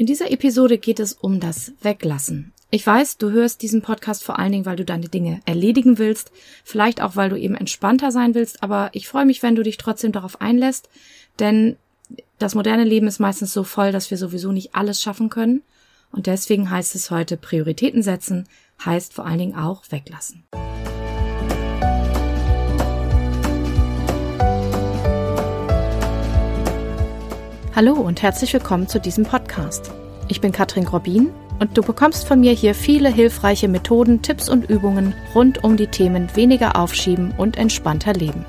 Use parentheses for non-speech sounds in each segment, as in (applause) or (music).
In dieser Episode geht es um das Weglassen. Ich weiß, du hörst diesen Podcast vor allen Dingen, weil du deine Dinge erledigen willst, vielleicht auch, weil du eben entspannter sein willst, aber ich freue mich, wenn du dich trotzdem darauf einlässt, denn das moderne Leben ist meistens so voll, dass wir sowieso nicht alles schaffen können und deswegen heißt es heute Prioritäten setzen, heißt vor allen Dingen auch weglassen. Hallo und herzlich willkommen zu diesem Podcast. Ich bin Katrin Grobin und du bekommst von mir hier viele hilfreiche Methoden, Tipps und Übungen rund um die Themen weniger aufschieben und entspannter leben.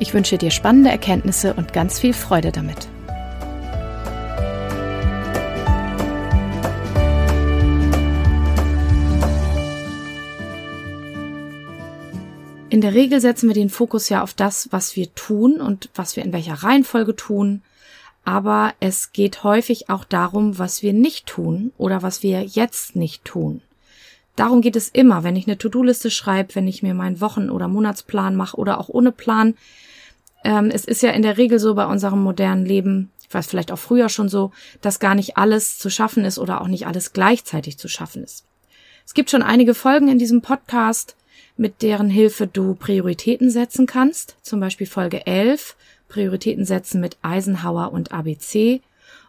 Ich wünsche dir spannende Erkenntnisse und ganz viel Freude damit. In der Regel setzen wir den Fokus ja auf das, was wir tun und was wir in welcher Reihenfolge tun, aber es geht häufig auch darum, was wir nicht tun oder was wir jetzt nicht tun. Darum geht es immer, wenn ich eine To-Do-Liste schreibe, wenn ich mir meinen Wochen- oder Monatsplan mache oder auch ohne Plan. Ähm, es ist ja in der Regel so bei unserem modernen Leben, ich weiß vielleicht auch früher schon so, dass gar nicht alles zu schaffen ist oder auch nicht alles gleichzeitig zu schaffen ist. Es gibt schon einige Folgen in diesem Podcast, mit deren Hilfe du Prioritäten setzen kannst, zum Beispiel Folge 11, Prioritäten setzen mit Eisenhower und ABC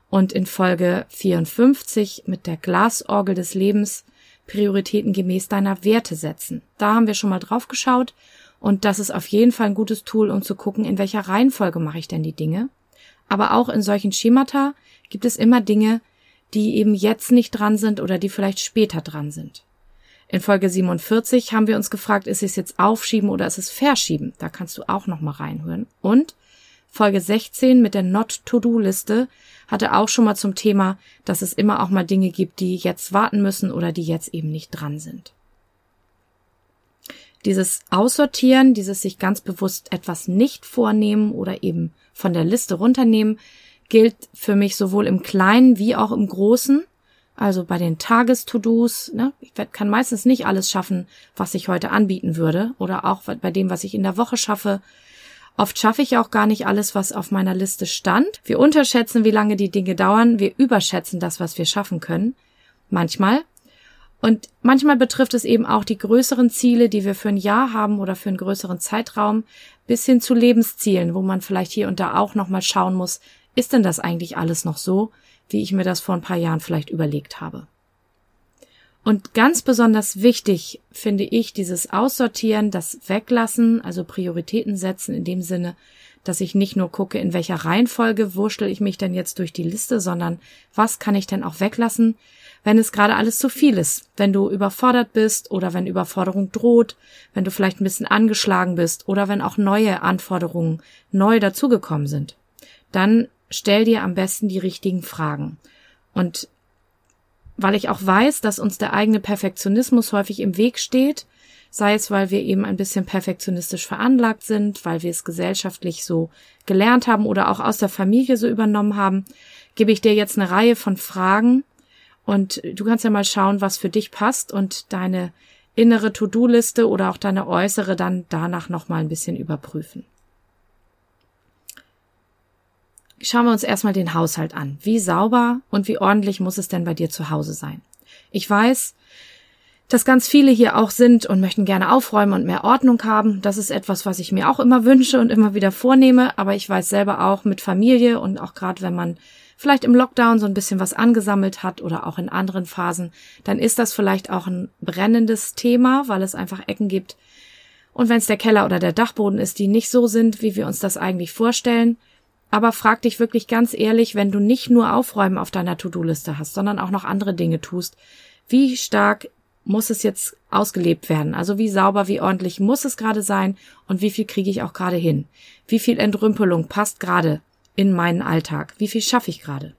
und in Folge 54 mit der Glasorgel des Lebens Prioritäten gemäß deiner Werte setzen. Da haben wir schon mal drauf geschaut und das ist auf jeden Fall ein gutes Tool, um zu gucken, in welcher Reihenfolge mache ich denn die Dinge. Aber auch in solchen Schemata gibt es immer Dinge, die eben jetzt nicht dran sind oder die vielleicht später dran sind. In Folge 47 haben wir uns gefragt, ist es jetzt aufschieben oder ist es verschieben? Da kannst du auch noch mal reinhören. Und Folge 16 mit der Not-To-Do-Liste hatte auch schon mal zum Thema, dass es immer auch mal Dinge gibt, die jetzt warten müssen oder die jetzt eben nicht dran sind. Dieses Aussortieren, dieses sich ganz bewusst etwas nicht vornehmen oder eben von der Liste runternehmen, gilt für mich sowohl im Kleinen wie auch im Großen. Also bei den Tages-To-Dos, ne? ich kann meistens nicht alles schaffen, was ich heute anbieten würde oder auch bei dem, was ich in der Woche schaffe. Oft schaffe ich auch gar nicht alles, was auf meiner Liste stand. Wir unterschätzen, wie lange die Dinge dauern. Wir überschätzen das, was wir schaffen können. Manchmal. Und manchmal betrifft es eben auch die größeren Ziele, die wir für ein Jahr haben oder für einen größeren Zeitraum, bis hin zu Lebenszielen, wo man vielleicht hier und da auch nochmal schauen muss, ist denn das eigentlich alles noch so, wie ich mir das vor ein paar Jahren vielleicht überlegt habe? Und ganz besonders wichtig finde ich dieses Aussortieren, das Weglassen, also Prioritäten setzen in dem Sinne, dass ich nicht nur gucke, in welcher Reihenfolge wurschtel ich mich denn jetzt durch die Liste, sondern was kann ich denn auch weglassen, wenn es gerade alles zu viel ist, wenn du überfordert bist oder wenn Überforderung droht, wenn du vielleicht ein bisschen angeschlagen bist oder wenn auch neue Anforderungen neu dazugekommen sind. Dann stell dir am besten die richtigen Fragen. Und weil ich auch weiß, dass uns der eigene Perfektionismus häufig im Weg steht, sei es, weil wir eben ein bisschen perfektionistisch veranlagt sind, weil wir es gesellschaftlich so gelernt haben oder auch aus der Familie so übernommen haben, gebe ich dir jetzt eine Reihe von Fragen und du kannst ja mal schauen, was für dich passt und deine innere To-Do-Liste oder auch deine äußere dann danach nochmal ein bisschen überprüfen. Schauen wir uns erstmal den Haushalt an. Wie sauber und wie ordentlich muss es denn bei dir zu Hause sein? Ich weiß, dass ganz viele hier auch sind und möchten gerne aufräumen und mehr Ordnung haben. Das ist etwas, was ich mir auch immer wünsche und immer wieder vornehme. Aber ich weiß selber auch mit Familie und auch gerade wenn man vielleicht im Lockdown so ein bisschen was angesammelt hat oder auch in anderen Phasen, dann ist das vielleicht auch ein brennendes Thema, weil es einfach Ecken gibt. Und wenn es der Keller oder der Dachboden ist, die nicht so sind, wie wir uns das eigentlich vorstellen, aber frag dich wirklich ganz ehrlich, wenn du nicht nur Aufräumen auf deiner To-Do-Liste hast, sondern auch noch andere Dinge tust, wie stark muss es jetzt ausgelebt werden? Also wie sauber, wie ordentlich muss es gerade sein und wie viel kriege ich auch gerade hin? Wie viel Entrümpelung passt gerade in meinen Alltag? Wie viel schaffe ich gerade?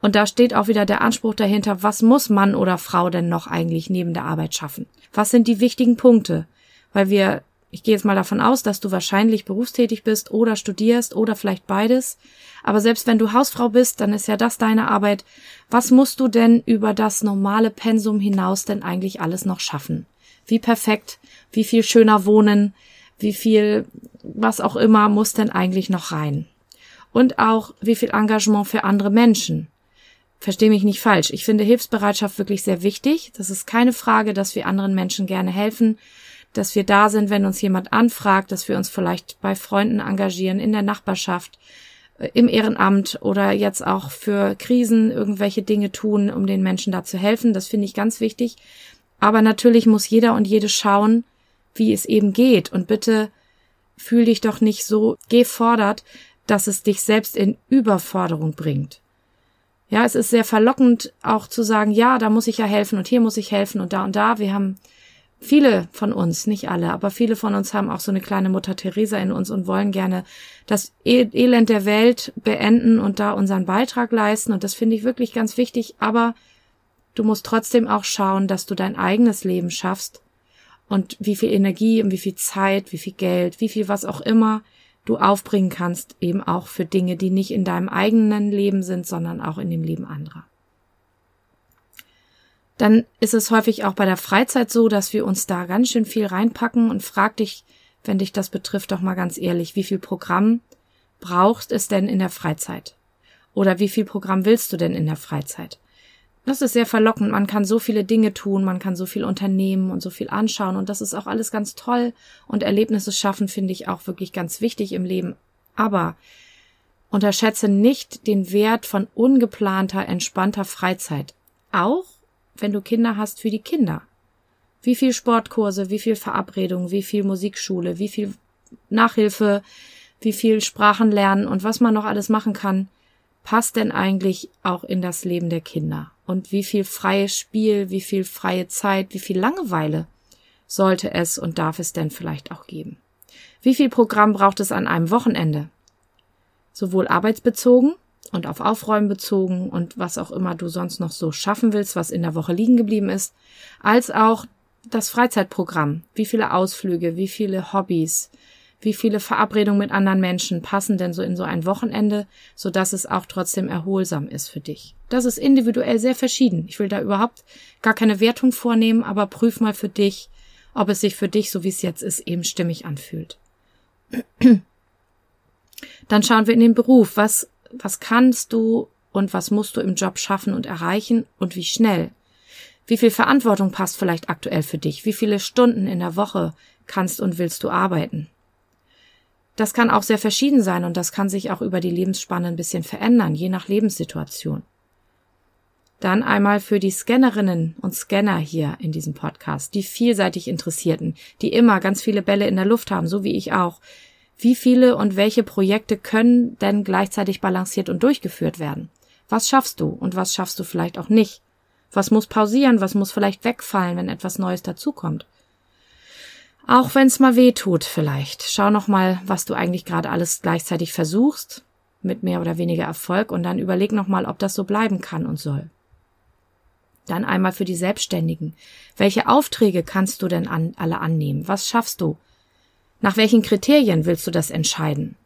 Und da steht auch wieder der Anspruch dahinter, was muss Mann oder Frau denn noch eigentlich neben der Arbeit schaffen? Was sind die wichtigen Punkte? Weil wir ich gehe jetzt mal davon aus, dass du wahrscheinlich berufstätig bist oder studierst oder vielleicht beides. Aber selbst wenn du Hausfrau bist, dann ist ja das deine Arbeit. Was musst du denn über das normale Pensum hinaus denn eigentlich alles noch schaffen? Wie perfekt, wie viel schöner wohnen, wie viel, was auch immer muss denn eigentlich noch rein? Und auch, wie viel Engagement für andere Menschen? Versteh mich nicht falsch. Ich finde Hilfsbereitschaft wirklich sehr wichtig. Das ist keine Frage, dass wir anderen Menschen gerne helfen, dass wir da sind, wenn uns jemand anfragt, dass wir uns vielleicht bei Freunden engagieren, in der Nachbarschaft, äh, im Ehrenamt oder jetzt auch für Krisen irgendwelche Dinge tun, um den Menschen da zu helfen. Das finde ich ganz wichtig. Aber natürlich muss jeder und jede schauen, wie es eben geht. Und bitte fühl dich doch nicht so gefordert, dass es dich selbst in Überforderung bringt. Ja, es ist sehr verlockend auch zu sagen, ja, da muss ich ja helfen und hier muss ich helfen und da und da. Wir haben viele von uns, nicht alle, aber viele von uns haben auch so eine kleine Mutter Teresa in uns und wollen gerne das e-, Elend der Welt beenden und da unseren Beitrag leisten. Und das finde ich wirklich ganz wichtig. Aber du musst trotzdem auch schauen, dass du dein eigenes Leben schaffst und wie viel Energie und wie viel Zeit, wie viel Geld, wie viel was auch immer du aufbringen kannst, eben auch für Dinge, die nicht in deinem eigenen Leben sind, sondern auch in dem Leben anderer. Dann ist es häufig auch bei der Freizeit so, dass wir uns da ganz schön viel reinpacken und frag dich, wenn dich das betrifft, doch mal ganz ehrlich, wie viel Programm brauchst es denn in der Freizeit? Oder wie viel Programm willst du denn in der Freizeit? Das ist sehr verlockend. Man kann so viele Dinge tun, man kann so viel unternehmen und so viel anschauen und das ist auch alles ganz toll und Erlebnisse schaffen finde ich auch wirklich ganz wichtig im Leben. Aber unterschätze nicht den Wert von ungeplanter, entspannter Freizeit. Auch wenn du Kinder hast für die Kinder. Wie viel Sportkurse, wie viel Verabredung, wie viel Musikschule, wie viel Nachhilfe, wie viel Sprachen lernen und was man noch alles machen kann passt denn eigentlich auch in das Leben der Kinder? Und wie viel freies Spiel, wie viel freie Zeit, wie viel Langeweile sollte es und darf es denn vielleicht auch geben? Wie viel Programm braucht es an einem Wochenende? Sowohl arbeitsbezogen und auf Aufräumen bezogen und was auch immer du sonst noch so schaffen willst, was in der Woche liegen geblieben ist, als auch das Freizeitprogramm. Wie viele Ausflüge, wie viele Hobbys, wie viele Verabredungen mit anderen Menschen passen denn so in so ein Wochenende, so dass es auch trotzdem erholsam ist für dich. Das ist individuell sehr verschieden. Ich will da überhaupt gar keine Wertung vornehmen, aber prüf mal für dich, ob es sich für dich, so wie es jetzt ist, eben stimmig anfühlt. (clears throat) Dann schauen wir in den Beruf. Was, was kannst du und was musst du im Job schaffen und erreichen und wie schnell? Wie viel Verantwortung passt vielleicht aktuell für dich? Wie viele Stunden in der Woche kannst und willst du arbeiten? Das kann auch sehr verschieden sein und das kann sich auch über die Lebensspanne ein bisschen verändern, je nach Lebenssituation. Dann einmal für die Scannerinnen und Scanner hier in diesem Podcast, die vielseitig Interessierten, die immer ganz viele Bälle in der Luft haben, so wie ich auch. Wie viele und welche Projekte können denn gleichzeitig balanciert und durchgeführt werden? Was schaffst du und was schaffst du vielleicht auch nicht? Was muss pausieren, was muss vielleicht wegfallen, wenn etwas Neues dazukommt? Auch wenn es mal weh tut, vielleicht. Schau noch mal, was du eigentlich gerade alles gleichzeitig versuchst, mit mehr oder weniger Erfolg, und dann überleg noch mal, ob das so bleiben kann und soll. Dann einmal für die Selbstständigen. Welche Aufträge kannst du denn an, alle annehmen? Was schaffst du? Nach welchen Kriterien willst du das entscheiden?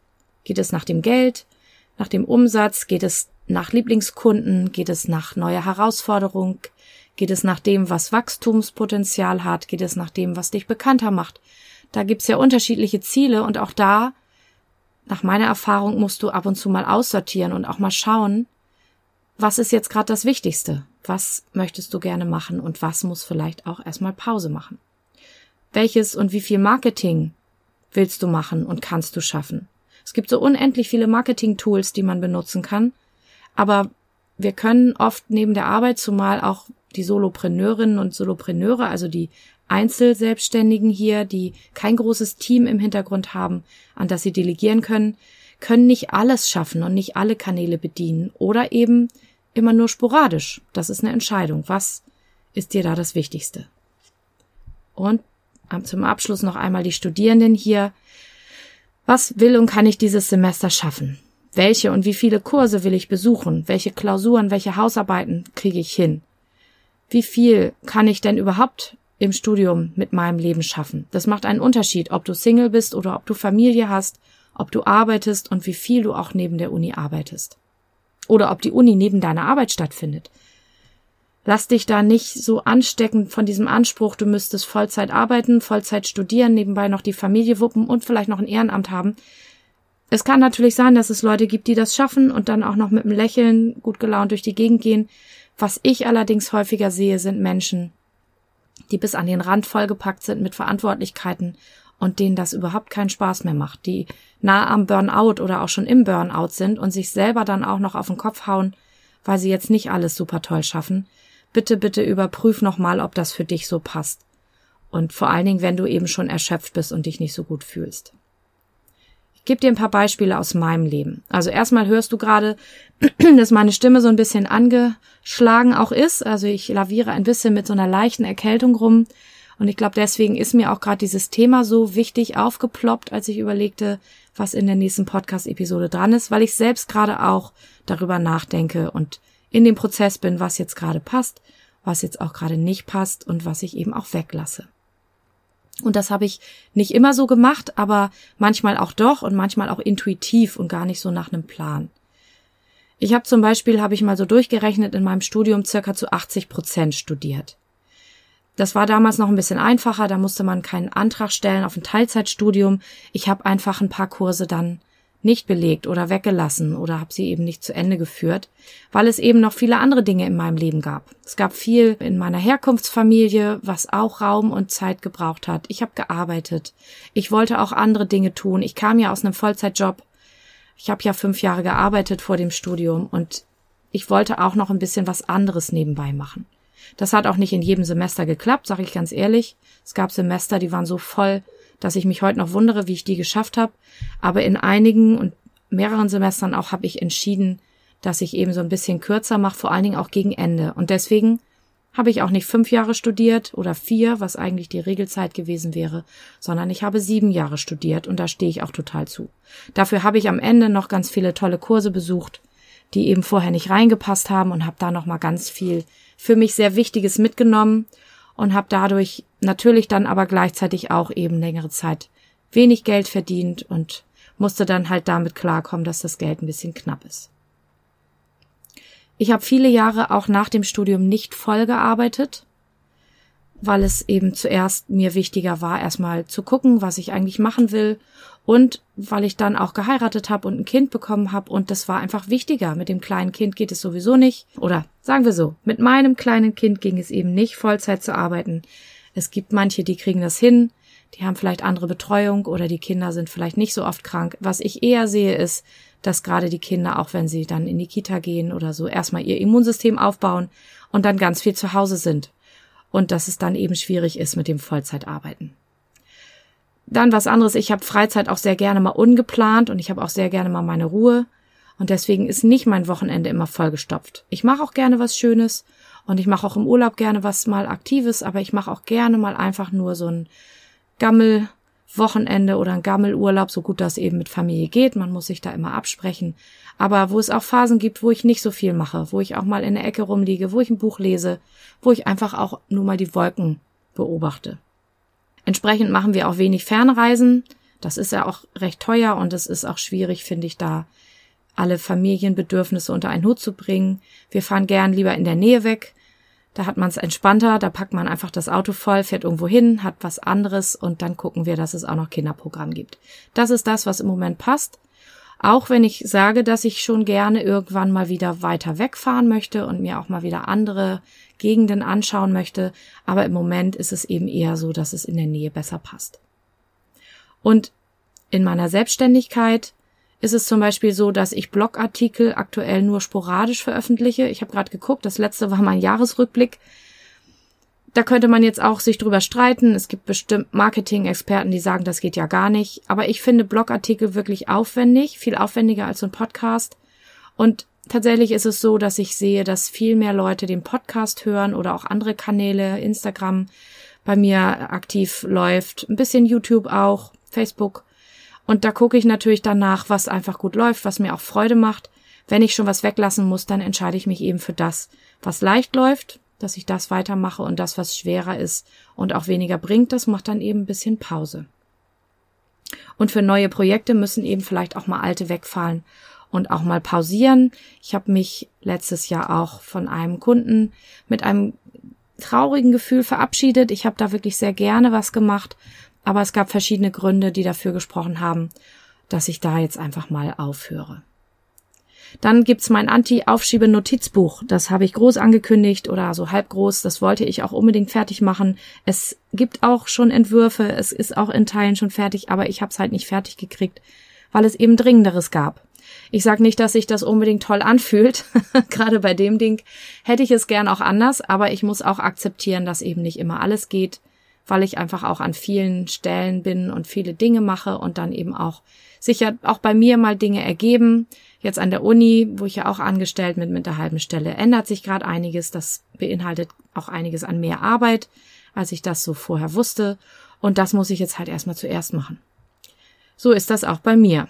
Geht es nach dem Geld? Nach dem Umsatz? Geht es nach Lieblingskunden? Geht es nach neuer Herausforderung? Geht es nach dem, was Wachstumspotenzial hat? Geht es nach dem, was dich bekannter macht? Da gibt's ja unterschiedliche Ziele und auch da, nach meiner Erfahrung, musst du ab und zu mal aussortieren und auch mal schauen, was ist jetzt gerade das Wichtigste? Was möchtest du gerne machen und was muss vielleicht auch erstmal Pause machen? Welches und wie viel Marketing willst du machen und kannst du schaffen? Es gibt so unendlich viele Marketing-Tools, die man benutzen kann, aber wir können oft neben der Arbeit, zumal auch die Solopreneurinnen und Solopreneure, also die Einzelselbstständigen hier, die kein großes Team im Hintergrund haben, an das sie delegieren können, können nicht alles schaffen und nicht alle Kanäle bedienen oder eben immer nur sporadisch. Das ist eine Entscheidung. Was ist dir da das Wichtigste? Und zum Abschluss noch einmal die Studierenden hier. Was will und kann ich dieses Semester schaffen? Welche und wie viele Kurse will ich besuchen? Welche Klausuren, welche Hausarbeiten kriege ich hin? Wie viel kann ich denn überhaupt im Studium mit meinem Leben schaffen? Das macht einen Unterschied, ob du Single bist oder ob du Familie hast, ob du arbeitest und wie viel du auch neben der Uni arbeitest. Oder ob die Uni neben deiner Arbeit stattfindet. Lass dich da nicht so anstecken von diesem Anspruch, du müsstest Vollzeit arbeiten, Vollzeit studieren, nebenbei noch die Familie wuppen und vielleicht noch ein Ehrenamt haben Es kann natürlich sein, dass es Leute gibt, die das schaffen und dann auch noch mit einem Lächeln gut gelaunt durch die Gegend gehen. Was ich allerdings häufiger sehe, sind Menschen, die bis an den Rand vollgepackt sind mit Verantwortlichkeiten und denen das überhaupt keinen Spaß mehr macht, die nah am Burnout oder auch schon im Burnout sind und sich selber dann auch noch auf den Kopf hauen, weil sie jetzt nicht alles super toll schaffen. Bitte, bitte überprüf nochmal, ob das für dich so passt. Und vor allen Dingen, wenn du eben schon erschöpft bist und dich nicht so gut fühlst. Ich gebe dir ein paar Beispiele aus meinem Leben. Also erstmal hörst du gerade, (clears throat) dass meine Stimme so ein bisschen angeschlagen auch ist. Also ich laviere ein bisschen mit so einer leichten Erkältung rum. Und ich glaube, deswegen ist mir auch gerade dieses Thema so wichtig aufgeploppt, als ich überlegte, was in der nächsten Podcast-Episode dran ist, weil ich selbst gerade auch darüber nachdenke und in dem Prozess bin, was jetzt gerade passt, was jetzt auch gerade nicht passt und was ich eben auch weglasse. Und das habe ich nicht immer so gemacht, aber manchmal auch doch und manchmal auch intuitiv und gar nicht so nach einem Plan. Ich habe zum Beispiel, habe ich mal so durchgerechnet, in meinem Studium circa zu 80 Prozent studiert. Das war damals noch ein bisschen einfacher, da musste man keinen Antrag stellen auf ein Teilzeitstudium. Ich habe einfach ein paar Kurse dann nicht belegt oder weggelassen oder habe sie eben nicht zu Ende geführt, weil es eben noch viele andere Dinge in meinem Leben gab. Es gab viel in meiner Herkunftsfamilie, was auch Raum und Zeit gebraucht hat. Ich habe gearbeitet. Ich wollte auch andere Dinge tun. Ich kam ja aus einem Vollzeitjob. Ich habe ja fünf Jahre gearbeitet vor dem Studium und ich wollte auch noch ein bisschen was anderes nebenbei machen. Das hat auch nicht in jedem Semester geklappt, sage ich ganz ehrlich. Es gab Semester, die waren so voll, dass ich mich heute noch wundere, wie ich die geschafft habe. Aber in einigen und mehreren Semestern auch habe ich entschieden, dass ich eben so ein bisschen kürzer mache, vor allen Dingen auch gegen Ende. Und deswegen habe ich auch nicht fünf Jahre studiert oder vier, was eigentlich die Regelzeit gewesen wäre, sondern ich habe sieben Jahre studiert und da stehe ich auch total zu. Dafür habe ich am Ende noch ganz viele tolle Kurse besucht, die eben vorher nicht reingepasst haben und habe da noch mal ganz viel für mich sehr Wichtiges mitgenommen und habe dadurch natürlich dann aber gleichzeitig auch eben längere Zeit wenig Geld verdient und musste dann halt damit klarkommen, dass das Geld ein bisschen knapp ist. Ich habe viele Jahre auch nach dem Studium nicht voll gearbeitet, weil es eben zuerst mir wichtiger war, erstmal zu gucken, was ich eigentlich machen will und weil ich dann auch geheiratet habe und ein Kind bekommen habe und das war einfach wichtiger. Mit dem kleinen Kind geht es sowieso nicht. Oder sagen wir so, mit meinem kleinen Kind ging es eben nicht, Vollzeit zu arbeiten. Es gibt manche, die kriegen das hin, die haben vielleicht andere Betreuung oder die Kinder sind vielleicht nicht so oft krank. Was ich eher sehe, ist, dass gerade die Kinder, auch wenn sie dann in die Kita gehen oder so, erstmal ihr Immunsystem aufbauen und dann ganz viel zu Hause sind. Und dass es dann eben schwierig ist mit dem Vollzeitarbeiten. Dann was anderes, ich habe Freizeit auch sehr gerne mal ungeplant und ich habe auch sehr gerne mal meine Ruhe. Und deswegen ist nicht mein Wochenende immer vollgestopft. Ich mache auch gerne was Schönes und ich mache auch im Urlaub gerne was mal Aktives, aber ich mache auch gerne mal einfach nur so ein Gammel-Wochenende oder ein Gammelurlaub, so gut das eben mit Familie geht. Man muss sich da immer absprechen. Aber wo es auch Phasen gibt, wo ich nicht so viel mache, wo ich auch mal in der Ecke rumliege, wo ich ein Buch lese, wo ich einfach auch nur mal die Wolken beobachte. Entsprechend machen wir auch wenig Fernreisen. Das ist ja auch recht teuer und es ist auch schwierig, finde ich, da alle Familienbedürfnisse unter einen Hut zu bringen. Wir fahren gern lieber in der Nähe weg. Da hat man es entspannter, da packt man einfach das Auto voll, fährt irgendwo hin, hat was anderes und dann gucken wir, dass es auch noch Kinderprogramm gibt. Das ist das, was im Moment passt. Auch wenn ich sage, dass ich schon gerne irgendwann mal wieder weiter wegfahren möchte und mir auch mal wieder andere Gegenden anschauen möchte, aber im Moment ist es eben eher so, dass es in der Nähe besser passt. Und in meiner Selbstständigkeit ist es zum Beispiel so, dass ich Blogartikel aktuell nur sporadisch veröffentliche. Ich habe gerade geguckt, das letzte war mein Jahresrückblick. Da könnte man jetzt auch sich drüber streiten. Es gibt bestimmt Marketing-Experten, die sagen, das geht ja gar nicht. Aber ich finde Blogartikel wirklich aufwendig, viel aufwendiger als so ein Podcast. Und tatsächlich ist es so, dass ich sehe, dass viel mehr Leute den Podcast hören oder auch andere Kanäle, Instagram bei mir aktiv läuft, ein bisschen YouTube auch, Facebook. Und da gucke ich natürlich danach, was einfach gut läuft, was mir auch Freude macht. Wenn ich schon was weglassen muss, dann entscheide ich mich eben für das, was leicht läuft, dass ich das weitermache und das, was schwerer ist und auch weniger bringt, das macht dann eben ein bisschen Pause. Und für neue Projekte müssen eben vielleicht auch mal alte wegfallen und auch mal pausieren. Ich habe mich letztes Jahr auch von einem Kunden mit einem traurigen Gefühl verabschiedet. Ich habe da wirklich sehr gerne was gemacht, aber es gab verschiedene Gründe, die dafür gesprochen haben, dass ich da jetzt einfach mal aufhöre. Dann gibt's mein Anti-Aufschiebe-Notizbuch. Das habe ich groß angekündigt oder so halb groß. Das wollte ich auch unbedingt fertig machen. Es gibt auch schon Entwürfe. Es ist auch in Teilen schon fertig, aber ich habe es halt nicht fertig gekriegt, weil es eben Dringenderes gab. Ich sage nicht, dass sich das unbedingt toll anfühlt. (laughs) Gerade bei dem Ding hätte ich es gern auch anders, aber ich muss auch akzeptieren, dass eben nicht immer alles geht, weil ich einfach auch an vielen Stellen bin und viele Dinge mache und dann eben auch sicher auch bei mir mal Dinge ergeben. Jetzt an der Uni, wo ich ja auch angestellt bin mit der halben Stelle, ändert sich gerade einiges. Das beinhaltet auch einiges an mehr Arbeit, als ich das so vorher wusste. Und das muss ich jetzt halt erstmal zuerst machen. So ist das auch bei mir.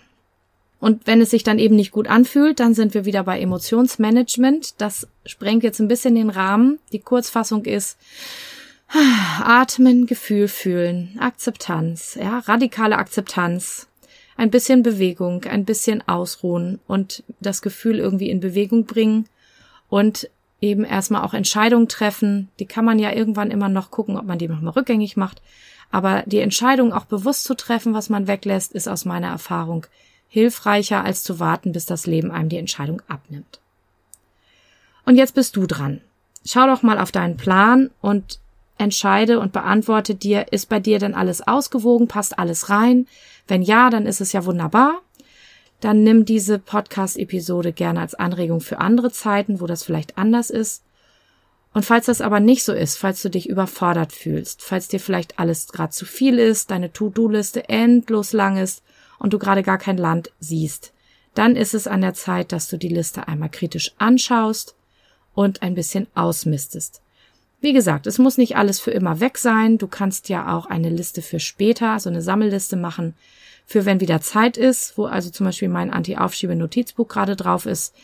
Und wenn es sich dann eben nicht gut anfühlt, dann sind wir wieder bei Emotionsmanagement. Das sprengt jetzt ein bisschen den Rahmen. Die Kurzfassung ist Atmen, Gefühl fühlen, Akzeptanz, ja, radikale Akzeptanz, ein bisschen Bewegung, ein bisschen ausruhen und das Gefühl irgendwie in Bewegung bringen und eben erstmal auch Entscheidungen treffen. Die kann man ja irgendwann immer noch gucken, ob man die nochmal rückgängig macht. Aber die Entscheidung auch bewusst zu treffen, was man weglässt, ist aus meiner Erfahrung hilfreicher, als zu warten, bis das Leben einem die Entscheidung abnimmt. Und jetzt bist du dran. Schau doch mal auf deinen Plan und entscheide und beantworte dir, ist bei dir denn alles ausgewogen, passt alles rein? Wenn ja, dann ist es ja wunderbar. Dann nimm diese Podcast-Episode gerne als Anregung für andere Zeiten, wo das vielleicht anders ist. Und falls das aber nicht so ist, falls du dich überfordert fühlst, falls dir vielleicht alles gerade zu viel ist, deine To-Do-Liste endlos lang ist und du gerade gar kein Land siehst, dann ist es an der Zeit, dass du die Liste einmal kritisch anschaust und ein bisschen ausmistest. Wie gesagt, es muss nicht alles für immer weg sein. Du kannst ja auch eine Liste für später, so eine Sammelliste machen, für wenn wieder Zeit ist, wo also zum Beispiel mein Anti-Aufschiebe-Notizbuch gerade drauf ist,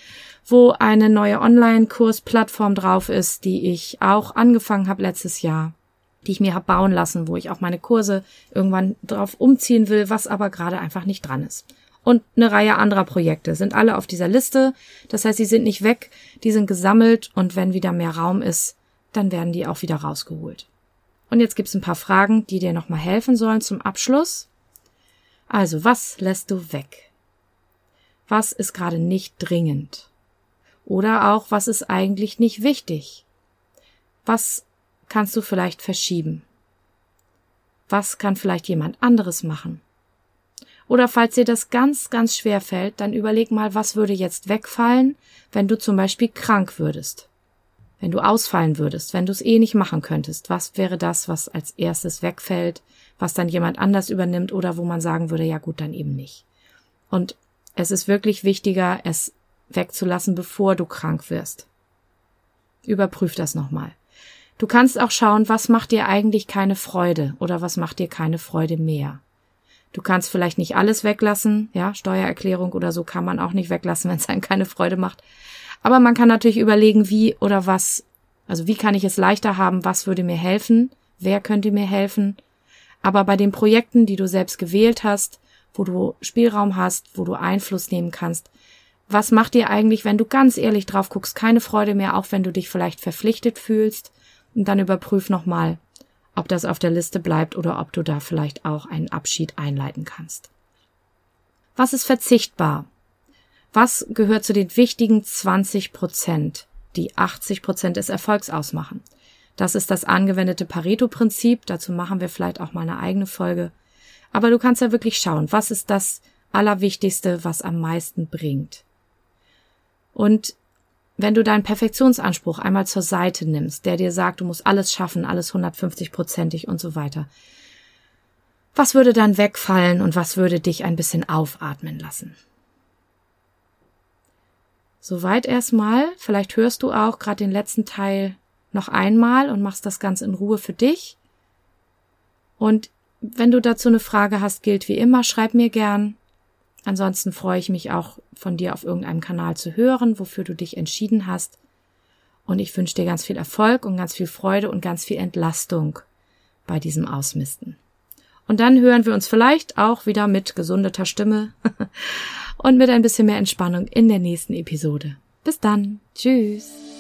wo eine neue Online-Kursplattform drauf ist, die ich auch angefangen habe letztes Jahr die ich mir habe bauen lassen, wo ich auch meine Kurse irgendwann drauf umziehen will, was aber gerade einfach nicht dran ist. Und eine Reihe anderer Projekte sind alle auf dieser Liste. Das heißt, sie sind nicht weg, die sind gesammelt und wenn wieder mehr Raum ist, dann werden die auch wieder rausgeholt. Und jetzt gibt's ein paar Fragen, die dir nochmal helfen sollen zum Abschluss. Also, was lässt du weg? Was ist gerade nicht dringend? Oder auch, was ist eigentlich nicht wichtig? Was kannst du vielleicht verschieben? Was kann vielleicht jemand anderes machen? Oder falls dir das ganz, ganz schwer fällt, dann überleg mal, was würde jetzt wegfallen, wenn du zum Beispiel krank würdest. Wenn du ausfallen würdest, wenn du es eh nicht machen könntest, was wäre das, was als erstes wegfällt, was dann jemand anders übernimmt oder wo man sagen würde, ja gut, dann eben nicht. Und es ist wirklich wichtiger, es wegzulassen, bevor du krank wirst. Überprüf das nochmal. Du kannst auch schauen, was macht dir eigentlich keine Freude oder was macht dir keine Freude mehr. Du kannst vielleicht nicht alles weglassen, ja, Steuererklärung oder so kann man auch nicht weglassen, (laughs) wenn es einem keine Freude macht. Aber man kann natürlich überlegen, wie oder was, also wie kann ich es leichter haben, was würde mir helfen, wer könnte mir helfen. Aber bei den Projekten, die du selbst gewählt hast, wo du Spielraum hast, wo du Einfluss nehmen kannst, was macht dir eigentlich, wenn du ganz ehrlich drauf guckst, keine Freude mehr, auch wenn du dich vielleicht verpflichtet fühlst? Und dann überprüf nochmal, ob das auf der Liste bleibt oder ob du da vielleicht auch einen Abschied einleiten kannst. Was ist verzichtbar? Was gehört zu den wichtigen 20 Prozent, die 80 Prozent des Erfolgs ausmachen? Das ist das angewendete Pareto-Prinzip. Dazu machen wir vielleicht auch mal eine eigene Folge. Aber du kannst ja wirklich schauen, was ist das Allerwichtigste, was am meisten bringt. Und wenn du deinen Perfektionsanspruch einmal zur Seite nimmst, der dir sagt, du musst alles schaffen, alles 150-prozentig und so weiter, was würde dann wegfallen und was würde dich ein bisschen aufatmen lassen? Soweit erstmal. Vielleicht hörst du auch gerade den letzten Teil noch einmal und machst das ganz in Ruhe für dich. Und wenn du dazu eine Frage hast, gilt wie immer, schreib mir gern. Ansonsten freue ich mich auch von dir auf irgendeinem Kanal zu hören, wofür du dich entschieden hast. Und ich wünsche dir ganz viel Erfolg und ganz viel Freude und ganz viel Entlastung bei diesem Ausmisten. Und dann hören wir uns vielleicht auch wieder mit gesundeter Stimme (laughs) und mit ein bisschen mehr Entspannung in der nächsten Episode. Bis dann. Tschüss.